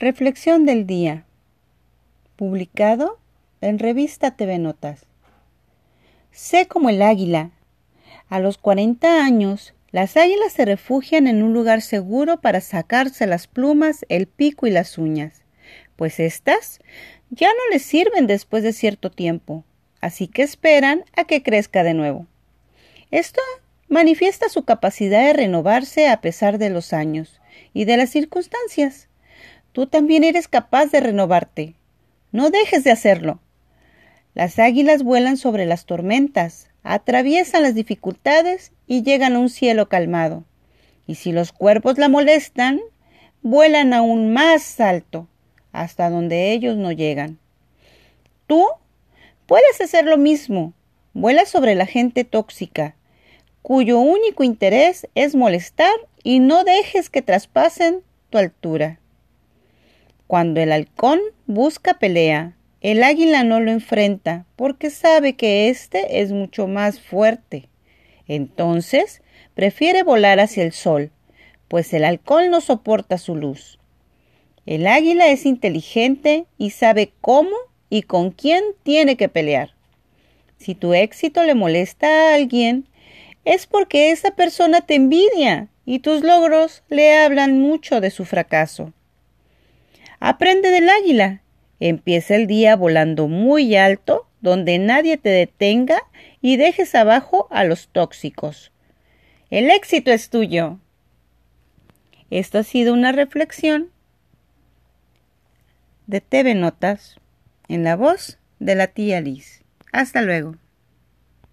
Reflexión del día. Publicado en revista TV Notas. Sé como el águila. A los 40 años, las águilas se refugian en un lugar seguro para sacarse las plumas, el pico y las uñas, pues éstas ya no les sirven después de cierto tiempo, así que esperan a que crezca de nuevo. Esto manifiesta su capacidad de renovarse a pesar de los años y de las circunstancias tú también eres capaz de renovarte. No dejes de hacerlo. Las águilas vuelan sobre las tormentas, atraviesan las dificultades y llegan a un cielo calmado. Y si los cuerpos la molestan, vuelan aún más alto, hasta donde ellos no llegan. Tú puedes hacer lo mismo. Vuela sobre la gente tóxica, cuyo único interés es molestar y no dejes que traspasen tu altura. Cuando el halcón busca pelea, el águila no lo enfrenta porque sabe que éste es mucho más fuerte. Entonces, prefiere volar hacia el sol, pues el halcón no soporta su luz. El águila es inteligente y sabe cómo y con quién tiene que pelear. Si tu éxito le molesta a alguien, es porque esa persona te envidia y tus logros le hablan mucho de su fracaso. Aprende del águila. Empieza el día volando muy alto, donde nadie te detenga y dejes abajo a los tóxicos. El éxito es tuyo. Esto ha sido una reflexión de TV Notas en la voz de la tía Liz. Hasta luego.